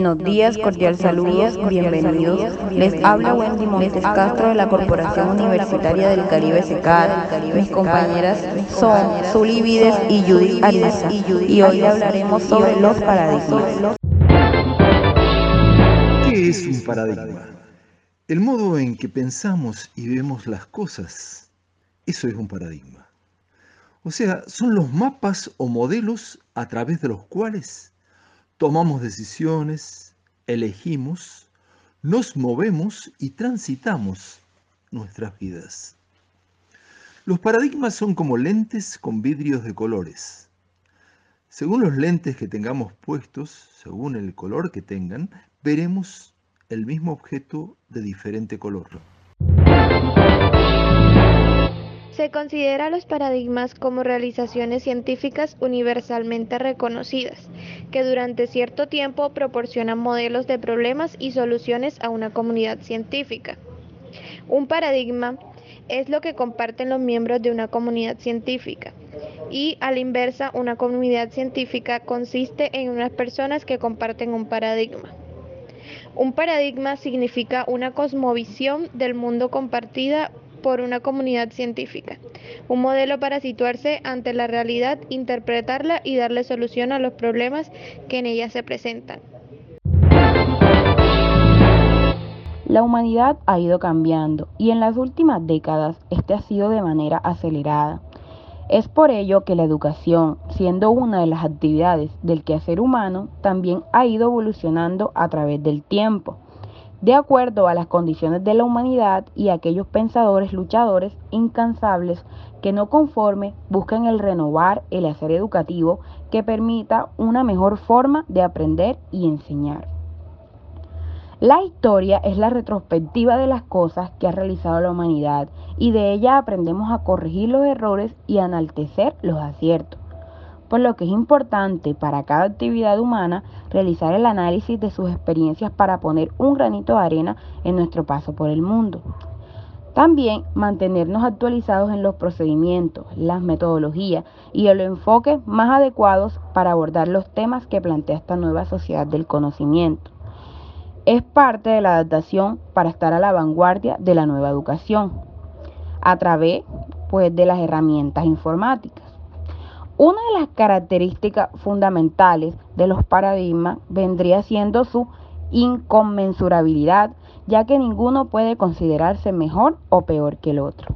Buenos días, cordial saludos, bienvenidos. Les habla Wendy Montes Castro de la Corporación Universitaria del Caribe SECAR. Mis compañeras son Zuli Vides y Judith Ariza. Y hoy hablaremos sobre los paradigmas. ¿Qué es un paradigma? El modo en que pensamos y vemos las cosas, eso es un paradigma. O sea, son los mapas o modelos a través de los cuales tomamos decisiones, elegimos, nos movemos y transitamos nuestras vidas. Los paradigmas son como lentes con vidrios de colores. Según los lentes que tengamos puestos, según el color que tengan, veremos el mismo objeto de diferente color. Se considera los paradigmas como realizaciones científicas universalmente reconocidas, que durante cierto tiempo proporcionan modelos de problemas y soluciones a una comunidad científica. Un paradigma es lo que comparten los miembros de una comunidad científica y a la inversa una comunidad científica consiste en unas personas que comparten un paradigma. Un paradigma significa una cosmovisión del mundo compartida por una comunidad científica, un modelo para situarse ante la realidad, interpretarla y darle solución a los problemas que en ella se presentan. La humanidad ha ido cambiando y en las últimas décadas este ha sido de manera acelerada. Es por ello que la educación, siendo una de las actividades del quehacer humano, también ha ido evolucionando a través del tiempo de acuerdo a las condiciones de la humanidad y aquellos pensadores luchadores incansables que no conforme buscan el renovar el hacer educativo que permita una mejor forma de aprender y enseñar. La historia es la retrospectiva de las cosas que ha realizado la humanidad y de ella aprendemos a corregir los errores y a enaltecer los aciertos por lo que es importante para cada actividad humana realizar el análisis de sus experiencias para poner un granito de arena en nuestro paso por el mundo. También mantenernos actualizados en los procedimientos, las metodologías y el enfoque más adecuados para abordar los temas que plantea esta nueva sociedad del conocimiento. Es parte de la adaptación para estar a la vanguardia de la nueva educación, a través pues, de las herramientas informáticas. Una de las características fundamentales de los paradigmas vendría siendo su inconmensurabilidad, ya que ninguno puede considerarse mejor o peor que el otro.